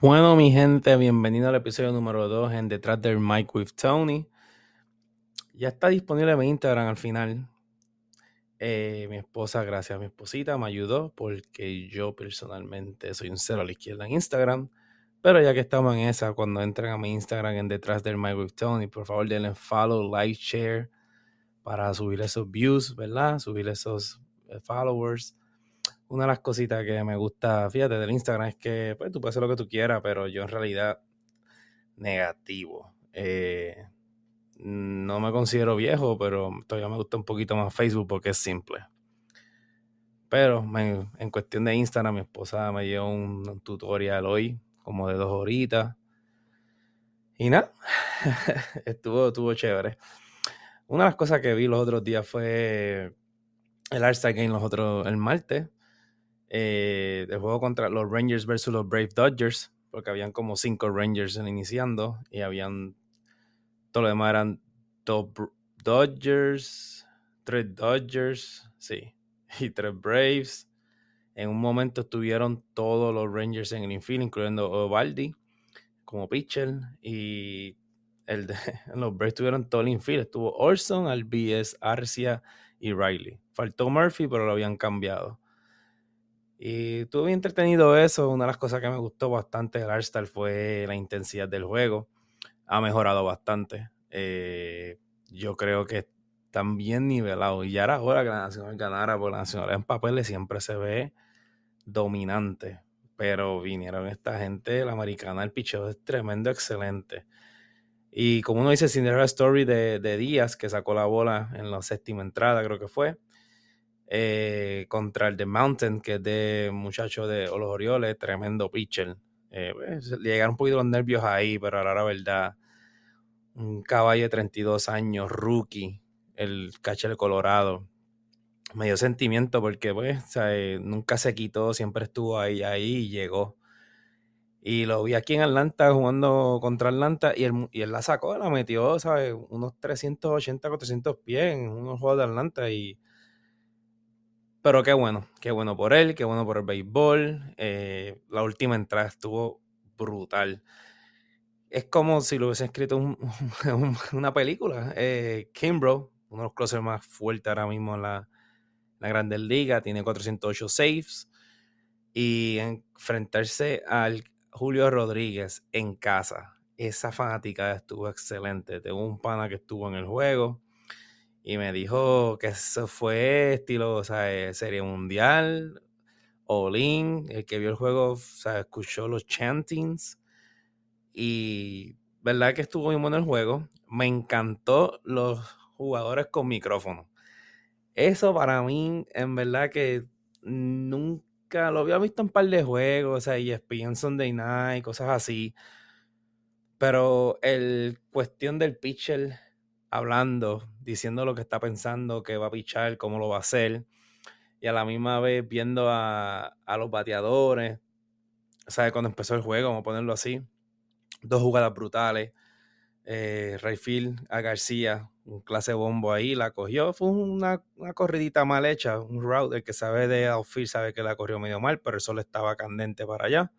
Bueno, mi gente, bienvenido al episodio número 2 en Detrás del Mike with Tony. Ya está disponible mi Instagram al final. Eh, mi esposa, gracias a mi esposita, me ayudó porque yo personalmente soy un cero a la izquierda en Instagram. Pero ya que estamos en esa, cuando entren a mi Instagram en Detrás del Mike with Tony, por favor denle follow, like, share para subir esos views, ¿verdad? Subir esos eh, followers una de las cositas que me gusta, fíjate, del Instagram es que pues, tú puedes hacer lo que tú quieras, pero yo en realidad negativo. Eh, no me considero viejo, pero todavía me gusta un poquito más Facebook porque es simple. Pero en cuestión de Instagram, mi esposa me dio un, tutorial hoy, como de dos horitas. Y nada, estuvo, estuvo chévere. Una de las cosas que vi los otros días fue el Art Game los otros, el martes eh, el juego contra los Rangers versus los Brave Dodgers, porque habían como cinco Rangers iniciando y habían todo lo demás eran dos Dodgers, tres Dodgers, sí, y tres Braves. En un momento estuvieron todos los Rangers en el infield, incluyendo Ovaldi como pitcher y el los Braves tuvieron todo el infield. Estuvo Orson, Albies, Arcia y Riley. Faltó Murphy, pero lo habían cambiado. Y estuve entretenido eso. Una de las cosas que me gustó bastante del Arsenal fue la intensidad del juego. Ha mejorado bastante. Eh, yo creo que están bien nivelados. Y ya era hora que la Nacional ganara, porque la Nacional en papeles siempre se ve dominante. Pero vinieron esta gente, la americana, el picheo es tremendo, excelente. Y como uno dice, Cinderella Story de, de Díaz, que sacó la bola en la séptima entrada, creo que fue eh, contra el de Mountain, que es de muchacho de los Orioles, tremendo pitcher. Eh, pues, llegaron un poquito los nervios ahí, pero ahora la verdad, un caballo de 32 años, rookie, el catcher colorado. Me dio sentimiento porque pues, eh, nunca se quitó, siempre estuvo ahí, ahí y llegó. Y lo vi aquí en Atlanta jugando contra Atlanta y él, y él la sacó, la metió, ¿sabes? Unos 380, 400 pies en unos juegos de Atlanta y pero qué bueno, qué bueno por él, qué bueno por el béisbol. Eh, la última entrada estuvo brutal. Es como si lo hubiese escrito una película. Eh, Kimbrough, uno de los closers más fuertes ahora mismo en la, la Grandes Ligas, tiene 408 saves. Y enfrentarse al Julio Rodríguez en casa, esa fanática estuvo excelente. Tengo un pana que estuvo en el juego y me dijo que eso fue estilo, o sea, eh, serie mundial, Olin, el que vio el juego, o sea, escuchó los chantings y verdad que estuvo muy bueno el juego. Me encantó los jugadores con micrófono. Eso para mí, en verdad que nunca lo había visto en un par de juegos, o sea, y ESPN Sunday Night, cosas así. Pero el cuestión del pitcher hablando, diciendo lo que está pensando, que va a pichar, cómo lo va a hacer, y a la misma vez viendo a, los bateadores, ¿sabes? Cuando empezó el juego, vamos a ponerlo así, dos jugadas brutales, eh, Rayfield a García, un clase bombo ahí, la cogió, fue una, corridita mal hecha, un route, el que sabe de outfield sabe que la corrió medio mal, pero el sol estaba candente para allá,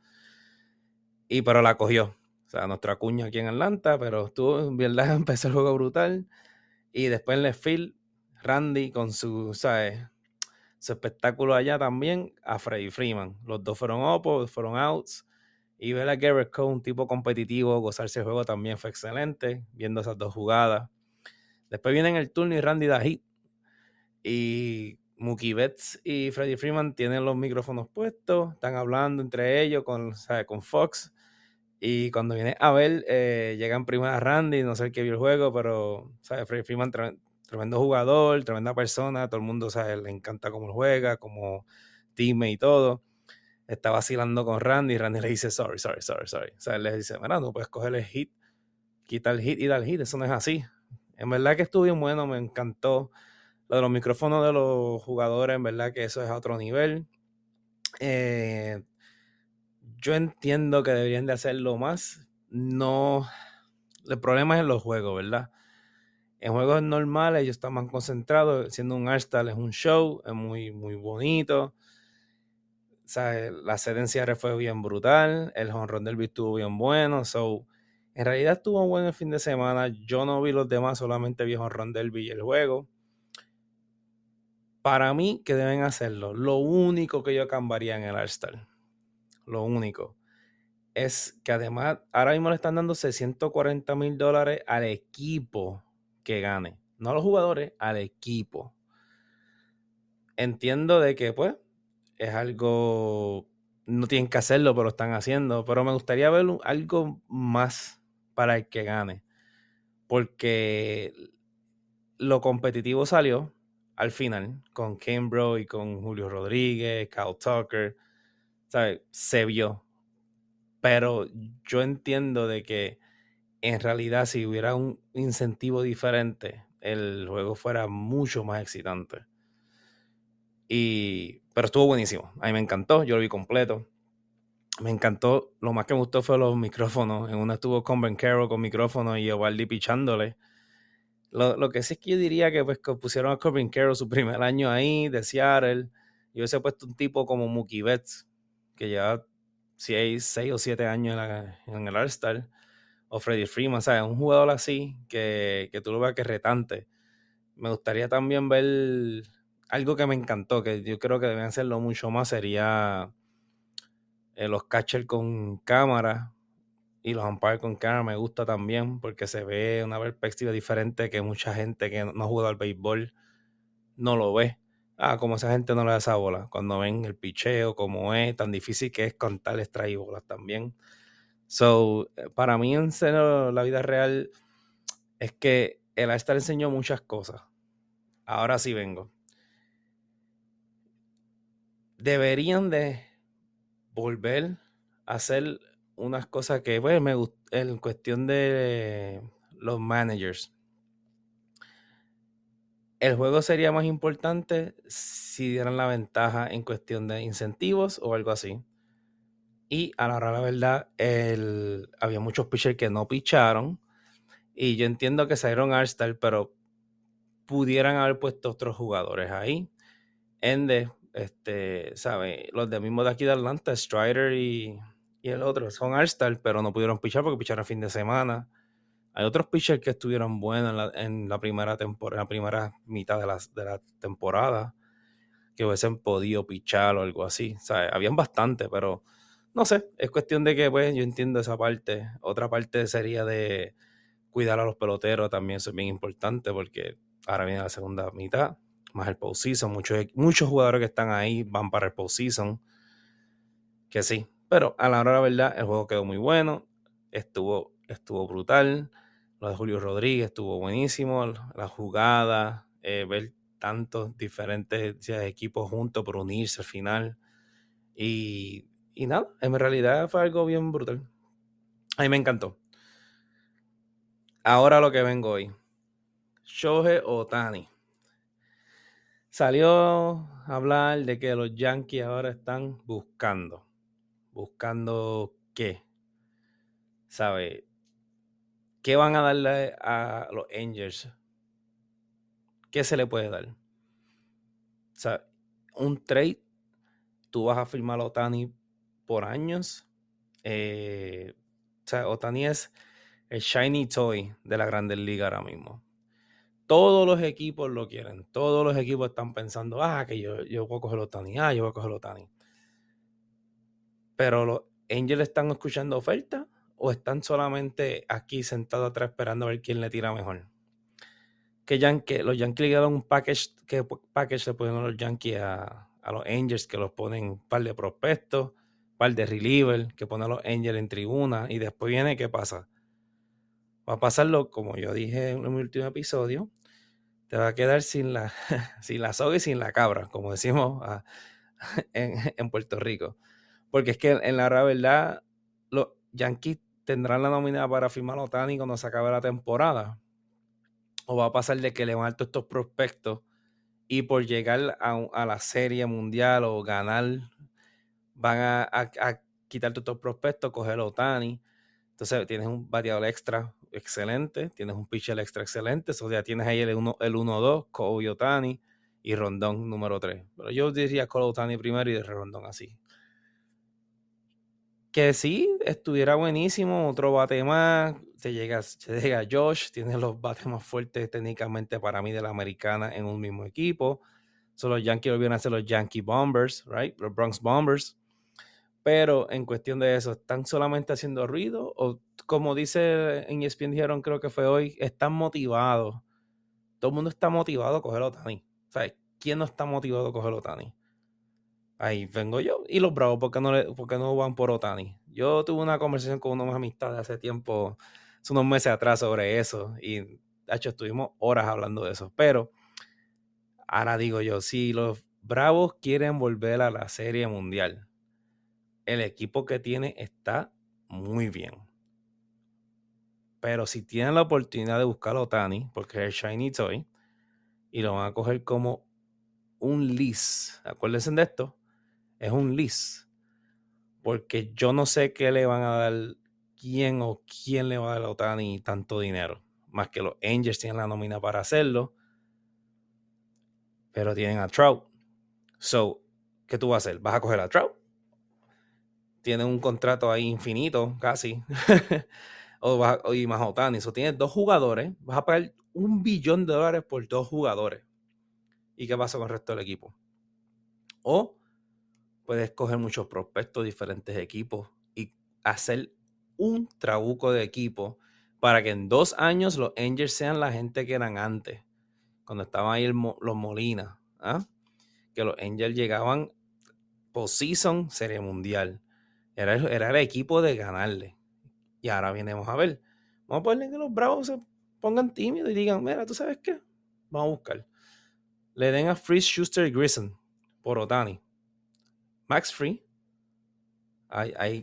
y pero la cogió, o sea, nuestra cuña aquí en Atlanta, pero estuvo, en verdad, empezó el juego brutal. Y después en left field, Randy con su, ¿sabes? Su espectáculo allá también a Freddy Freeman. Los dos fueron opos, fueron outs. Y ver a Garrett Cole, un tipo competitivo, gozarse el juego también fue excelente, viendo esas dos jugadas. Después viene el turno y Randy da hit. Y Mookie Betts y Freddy Freeman tienen los micrófonos puestos, están hablando entre ellos con, ¿sabes? con Fox. Y cuando viene a ver, eh, llega en primera Randy, no sé el que vio el juego, pero, ¿sabes? Freddy Freeman, tremendo jugador, tremenda persona, todo el mundo, ¿sabes? Le encanta cómo juega, como teammate y todo. Está vacilando con Randy y Randy le dice, sorry, sorry, sorry, sorry. O sea, él le dice, mira, no puedes coger el hit, quita el hit y dar el hit, eso no es así. En verdad que estuvo bien bueno, me encantó. Lo de los micrófonos de los jugadores, en verdad que eso es a otro nivel. Eh, yo entiendo que deberían de hacerlo más. No. El problema es en los juegos, ¿verdad? En juegos normales ellos están más concentrados. Siendo un Arstal es un show, es muy, muy bonito. la sedencia fue bien brutal, el honrón del estuvo bien bueno, so, en realidad estuvo bueno el fin de semana, yo no vi los demás, solamente vi honrón del y el juego. Para mí, que deben hacerlo, lo único que yo cambiaría en el All-Star, lo único, es que además ahora mismo le están dando 640 mil dólares al equipo que gane, no a los jugadores, al equipo. Entiendo de que pues es algo, no tienen que hacerlo, pero están haciendo, pero me gustaría ver algo más para el que gane, porque lo competitivo salió al final con Cambro y con Julio Rodríguez, Kyle Tucker, ¿sabes? Se vio pero yo entiendo de que en realidad si hubiera un incentivo diferente, el juego fuera mucho más excitante. Y, pero estuvo buenísimo. A mí me encantó, yo lo vi completo. Me encantó, lo más que me gustó fue los micrófonos. En una estuvo con Carroll con micrófono y Evaldi pichándole. Lo, lo, que sí es que yo diría que pues pusieron a Corbin Carroll su primer año ahí de Seattle. Yo hubiese puesto un tipo como Mookie Betts, que si hay 6 o 7 años en, el All-Star, o Freddie Freeman, ¿sabes? Un jugador así que, tú lo veas que es retante. Me gustaría también ver algo que me encantó, que yo creo que deben hacerlo mucho más, sería eh, los catchers con cámara y los umpires con cámara. Me gusta también porque se ve una perspectiva diferente que mucha gente que no ha jugado al béisbol no lo ve ah, como esa gente no le da esa bola. Cuando ven el picheo, como es, tan difícil que es contarles traer bolas también. So, eh, para mí, en serio, la vida real es que el All-Star enseñó muchas cosas. Ahora sí vengo. Deberían de volver a hacer unas cosas que, bueno, me en cuestión de los managers el juego sería más importante si dieran la ventaja en cuestión de incentivos o algo así. Y a la hora la verdad, el, había muchos pitchers que no picharon. Y yo entiendo que salieron All-Star, pero pudieran haber puesto otros jugadores ahí. Ende, este, ¿sabe? Los de mismo de aquí de Atlanta, Strider y, y el otro, son All-Star, pero no pudieron pichar porque picharon fin de semana. Hay otros pitchers que estuvieron buenos en la, primera temporada, la primera mitad de la, temporada, que hubiesen podido pichar o algo así. Habían bastante, pero no sé, es cuestión de que, pues, yo entiendo esa parte. Otra parte sería de cuidar a los peloteros, también eso es bien importante, porque ahora viene la segunda mitad, más el postseason. Muchos, muchos jugadores que están ahí van para el postseason, que sí. Pero a la hora de la verdad, el juego quedó muy bueno, estuvo, estuvo brutal. Lo de Julio Rodríguez estuvo buenísimo, la jugada, eh, ver tantos diferentes equipos juntos por unirse al final. Y, y nada, en realidad fue algo bien brutal. A mí me encantó. Ahora lo que vengo hoy. Shohei Otani. Salió a hablar de que los Yankees ahora están buscando. ¿Buscando qué? ¿Sabe? ¿Qué van a darle a los Angels? ¿Qué se le puede dar? O sea, un trade, tú vas a firmar a Otani por años. Eh, o sea, Otani es el shiny toy de la Grandes Liga ahora mismo. Todos los equipos lo quieren. Todos los equipos están pensando, ah, que yo, yo voy a coger Otani, ah, yo voy a coger Otani. Pero los Angels están escuchando ofertas o están solamente aquí sentados atrás esperando a ver quién le tira mejor? Que los Yankees le dieron un package, que package se ponen los Yankees a, los Angels que los ponen un par de prospectos, un par de reliever, que ponen a los Angels en tribuna y después viene, ¿qué pasa? Va a pasarlo, como yo dije en mi último episodio, te va a quedar sin la, sin la soga y sin la cabra, como decimos ah, en, en, Puerto Rico. Porque es que en la verdad, los Yankees tendrán la nómina para firmar a Otani cuando se acabe la temporada? ¿O va a pasar de que levanto estos prospectos y por llegar a, la serie mundial o ganar van a, quitar todos estos prospectos, coger a Otani? Entonces tienes un bateador extra excelente, tienes un pitcher extra excelente, o sea, tienes ahí el 1-2, el Kobe Otani y Rondón número 3. Pero yo diría Cole Otani primero y Rondón así. Que sí, estuviera buenísimo, otro bate más, te llega, te llega Josh, tiene los bates más fuertes técnicamente para mí de la americana en un mismo equipo. Son los Yankees volvieron a ser los Yankee Bombers, right? Los Bronx Bombers. Pero en cuestión de eso, ¿están solamente haciendo ruido? O como dice en ESPN dijeron, creo que fue hoy, están motivados. Todo el mundo está motivado a coger Otani. O sea, ¿quién no está motivado a coger Otani? Ahí vengo yo. Y los Bravos, ¿por qué no, no van por Otani? Yo tuve una conversación con unos amistades hace tiempo, hace unos meses atrás, sobre eso. Y, de hecho, estuvimos horas hablando de eso. Pero, ahora digo yo, si los Bravos quieren volver a la Serie Mundial, el equipo que tiene está muy bien. Pero si tienen la oportunidad de buscar a Otani, porque es el Shiny Toy, y lo van a coger como un lease, acuérdense de esto, es un lease. Porque yo no sé qué le van a dar, quién o quién le va a dar a Otani tanto dinero. Más que los Angels tienen la nómina para hacerlo. Pero tienen a Trout. So, ¿qué tú vas a hacer? ¿Vas a coger a Trout? Tienen un contrato ahí infinito, casi. o, vas y más Otani. Eso tienes dos jugadores. Vas a pagar un billón de dólares por dos jugadores. ¿Y qué pasa con el resto del equipo? O puedes coger muchos prospectos, diferentes equipos y hacer un trabuco de equipo para que en dos años los Angels sean la gente que eran antes, cuando estaban ahí los Molina, ¿ah? que los Angels llegaban postseason, serie mundial. Era, era el equipo de ganarle. Y ahora venimos a ver. Vamos a ponerle que los Bravos se pongan tímidos y digan, mira, ¿tú sabes qué? Vamos a buscar. Le den a Freeze Schuster y Grissom por Otani. Max Free.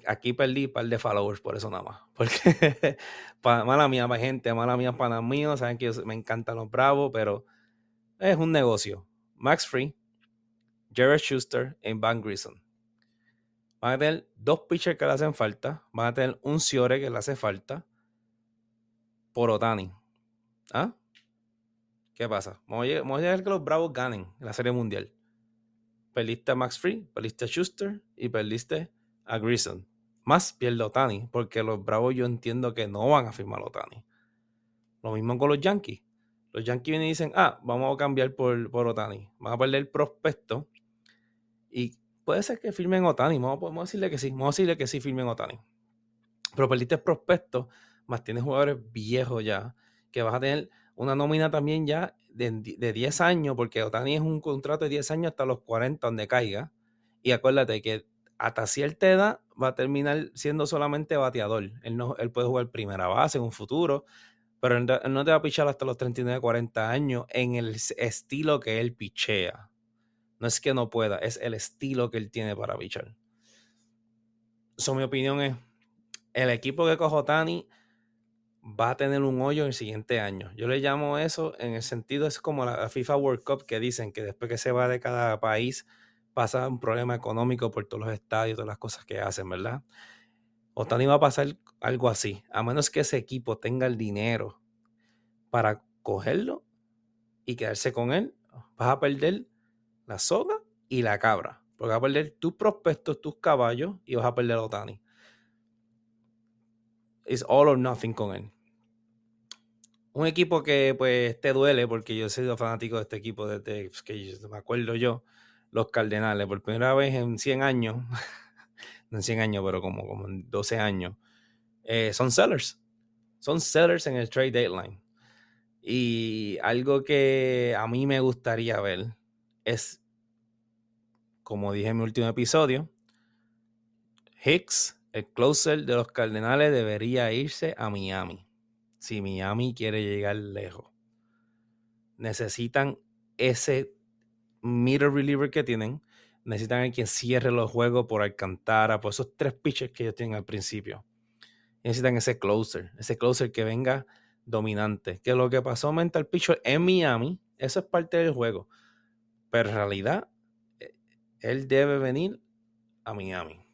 aquí perdí un par de followers por eso nada más. Porque, mala mía, gente, mala mía, para mío. Saben que me encantan los bravos, pero es un negocio. Max Free, Jared Schuster y Van Grissom. Van a tener dos pitchers que le hacen falta. Van a tener un Ciore que le hace falta. Por Otani. ¿Ah? ¿Qué pasa? Vamos a, vamos a llegar que los Bravos ganen la Serie Mundial perdiste a Max Free, perdiste a Schuster y perdiste a Grissom. Más pierde Otani, porque los Bravos yo entiendo que no van a firmar a Otani. Lo mismo con los Yankees. Los Yankees vienen y dicen, ah, vamos a cambiar por, por Otani. Van a perder el prospecto. Y puede ser que firmen Otani. Vamos, podemos decirle que sí. Vamos a decirle que sí firmen Otani. Pero perdiste el prospecto, más tienes jugadores viejos ya, que vas a tener una nómina también ya de, 10 años, porque Otani es un contrato de 10 años hasta los 40 donde caiga. Y acuérdate que hasta cierta edad va a terminar siendo solamente bateador. Él, no, él puede jugar primera base en un futuro, pero él, no te va a pichar hasta los 39, 40 años en el estilo que él pichea. No es que no pueda, es el estilo que él tiene para pichar. Mi opinión es, el equipo que cojo Otani va a tener un hoyo en el siguiente año. Yo le llamo eso en el sentido, es como la FIFA World Cup que dicen que después que se va de cada país pasa un problema económico por todos los estadios, todas las cosas que hacen, ¿verdad? Otani va a pasar algo así, a menos que ese equipo tenga el dinero para cogerlo y quedarse con él, vas a perder la soga y la cabra, porque vas a perder tus prospectos, tus caballos y vas a perder a Otani. It's all or nothing con él un equipo que pues te duele, porque yo he sido fanático de este equipo desde pues, que me acuerdo yo, los Cardenales, por primera vez en 100 años, no en 100 años, pero como, como en 12 años, eh, son sellers. Son sellers en el trade deadline. Y algo que a mí me gustaría ver es, como dije en mi último episodio, Hicks, el closer de los Cardenales, debería irse a Miami si Miami quiere llegar lejos. Necesitan ese middle reliever que tienen. Necesitan a quien cierre los juegos por Alcantara, por esos tres pitches que ellos tienen al principio. Necesitan ese closer, ese closer que venga dominante. Que lo que pasó mental pitcher en Miami, eso es parte del juego. Pero en realidad, eh, él debe venir a Miami.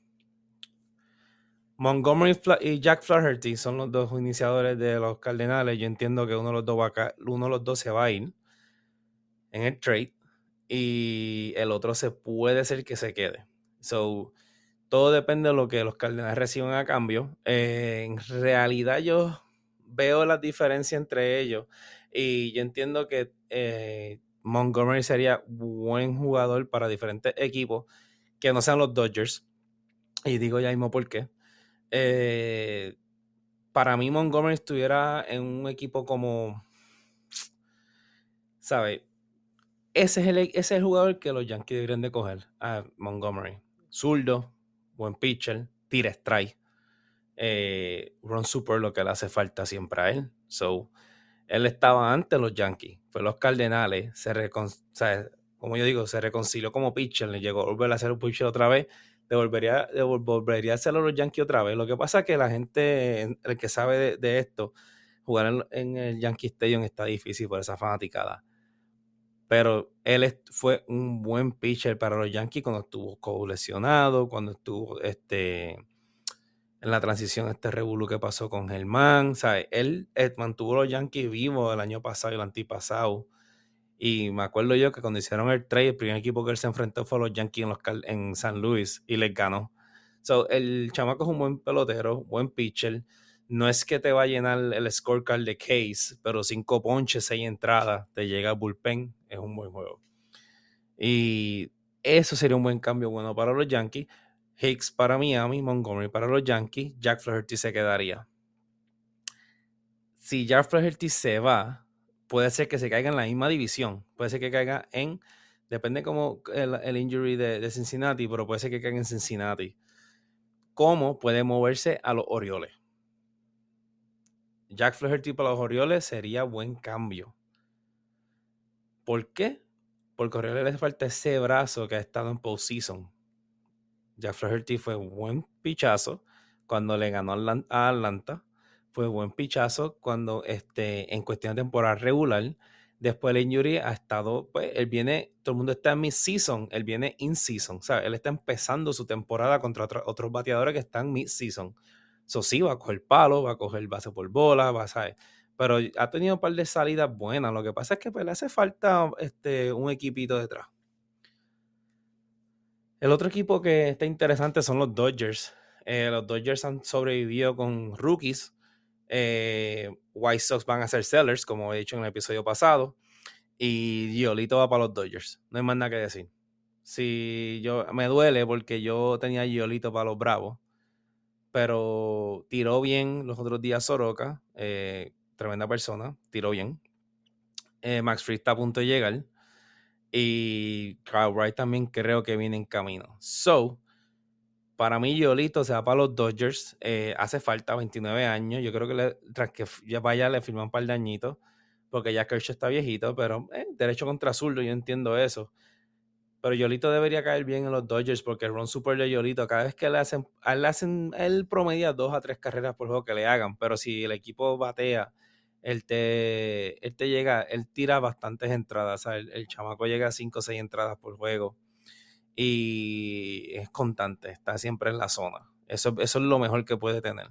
Montgomery y Jack Flaherty son los dos iniciadores de los Cardenales. Yo entiendo que uno de los dos, uno de los dos se va a ir en el trade y el otro se puede ser que se quede. So, todo depende de lo que los Cardenales reciban a cambio. Eh, en realidad yo veo la diferencia entre ellos y yo entiendo que eh, Montgomery sería buen jugador para diferentes equipos que no sean los Dodgers. Y digo ya mismo por qué. Eh, para mí Montgomery estuviera en un equipo como, ¿sabes? Ese es, el, ese es el jugador que los Yankees deberían de coger, a Montgomery. Zurdo, buen pitcher, tira strike. Eh, run super lo que le hace falta siempre a él. So, él estaba antes los Yankees, fue los Cardenales, se como yo digo, se reconcilió como pitcher, le llegó a volver a ser un pitcher otra vez, devolvería, devolvería a hacerlo los Yankees otra vez. Lo que pasa es que la gente, el que sabe de, esto, jugar en, el Yankee Stadium está difícil por esa fanaticada. Pero él fue un buen pitcher para los Yankees cuando estuvo lesionado, cuando estuvo este, en la transición este revuelo que pasó con Germán. ¿sabes? Él, él, mantuvo los Yankees vivos el año pasado y el antipasado. Y me acuerdo yo que cuando hicieron el trade, el primer equipo que él se enfrentó fue los Yankees en, San Luis y les ganó. So, el chamaco es un buen pelotero, buen pitcher. No es que te va a llenar el scorecard de case, pero cinco ponches, seis entradas, te llega a bullpen, es un buen juego. Y eso sería un buen cambio bueno para los Yankees. Hicks para Miami, Montgomery para los Yankees, Jack Flaherty se quedaría. Si Jack Flaherty se va, puede ser que se caiga en la misma división. Puede ser que caiga en, depende como el, injury de, Cincinnati, pero puede ser que caiga en Cincinnati. ¿Cómo puede moverse a los Orioles? Jack Flaherty para los Orioles sería buen cambio. ¿Por qué? Porque a Orioles le falta ese brazo que ha estado en postseason. Jack Flaherty fue un buen pichazo cuando le ganó a Atlanta fue buen pichazo cuando este, en cuestión de temporada regular. Después el injury ha estado, pues él viene, todo el mundo está en mid-season, él viene in-season, o sea, él está empezando su temporada contra otros bateadores que están mid-season. Eso sí, va a coger palo, va a coger base por bola, va a saber. Pero ha tenido un par de salidas buenas. Lo que pasa es que pues, le hace falta este, un equipito detrás. El otro equipo que está interesante son los Dodgers. Eh, los Dodgers han sobrevivido con rookies eh, White Sox van a ser sellers, como he dicho en el episodio pasado. Y Giolito va para los Dodgers. No hay más nada que decir. Si yo me duele porque yo tenía Giolito para los Bravos. Pero tiró bien los otros días Soroka. Eh, tremenda persona. Tiró bien. Eh, Max Free está a punto de llegar. Y Kyle Wright también creo que viene en camino. So, para mí, Yolito se va para los Dodgers. Eh, hace falta 29 años. Yo creo que le, tras que ya vaya le firman un par de añitos. Porque ya Kershaw está viejito. Pero eh, derecho contra zurdo, yo entiendo eso. Pero Yolito debería caer bien en los Dodgers. Porque el run super de Yolito, cada vez que le hacen, le hacen, él promedia dos a tres carreras por juego que le hagan. Pero si el equipo batea, él te, él te llega, él tira bastantes entradas. O sea, el, el chamaco llega a cinco o seis entradas por juego y es constante, está siempre en la zona. Eso, eso es lo mejor que puede tener.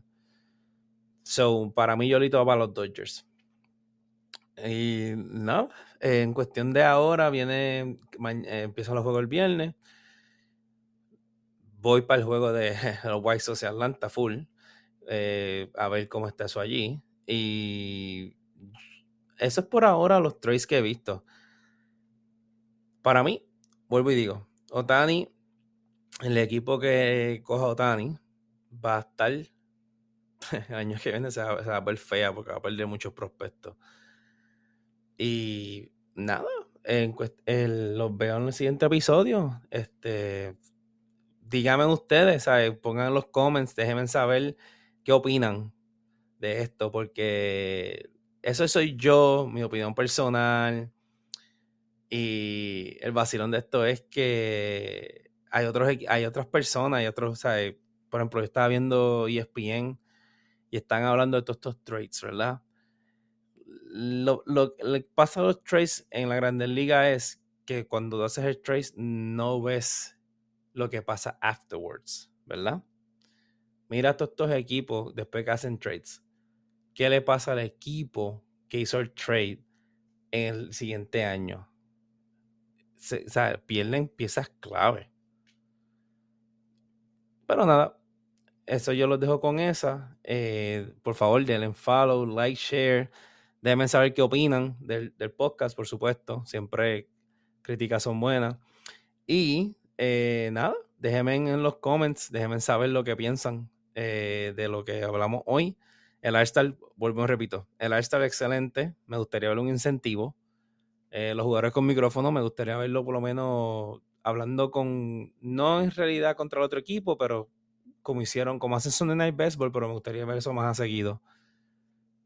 So, para mí, Yolito va para los Dodgers. Y no, en cuestión de ahora, viene, eh, empiezan los juegos el viernes. Voy para el juego de los White Sox Atlanta full. Eh, a ver cómo está eso allí. Y eso es por ahora los trades que he visto. Para mí, vuelvo y digo, Otani, el equipo que coja Otani va a estar el año que viene se va, a ver fea porque va a perder muchos prospectos. Y nada, los veo en el siguiente episodio. Este, díganme ustedes, pongan en los comments, déjenme saber qué opinan de esto, porque eso soy yo, mi opinión personal. Y el vacilón de esto es que hay, otros, hay otras personas, hay otros, ¿sabes? por ejemplo, yo estaba viendo ESPN y están hablando de todos estos trades, ¿verdad? Lo, que pasa a los trades en la Grandes Liga es que cuando haces el trade no ves lo que pasa afterwards, ¿verdad? Mira todos estos equipos después que hacen trades. ¿Qué le pasa al equipo que hizo el trade en el siguiente año? O sea, pierden piezas clave. Pero nada, eso yo los dejo con esa. Eh, por favor, denle follow, like, share. Déjenme saber qué opinan del, podcast, por supuesto. Siempre críticas son buenas. Y eh, nada, déjenme en los comments, déjenme saber lo que piensan eh, de lo que hablamos hoy. El Arstar, vuelvo y repito, el Arstar excelente. Me gustaría ver un incentivo. Los jugadores con micrófono, me gustaría verlo por lo menos hablando con, no en realidad contra el otro equipo, pero como hicieron, como hacen Sunday Night Baseball, pero me gustaría ver eso más a seguido.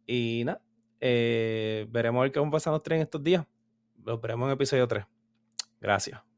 Y nada, eh, veremos a ver qué van a pasar los tres en estos días. Los veremos en episodio 3. Gracias.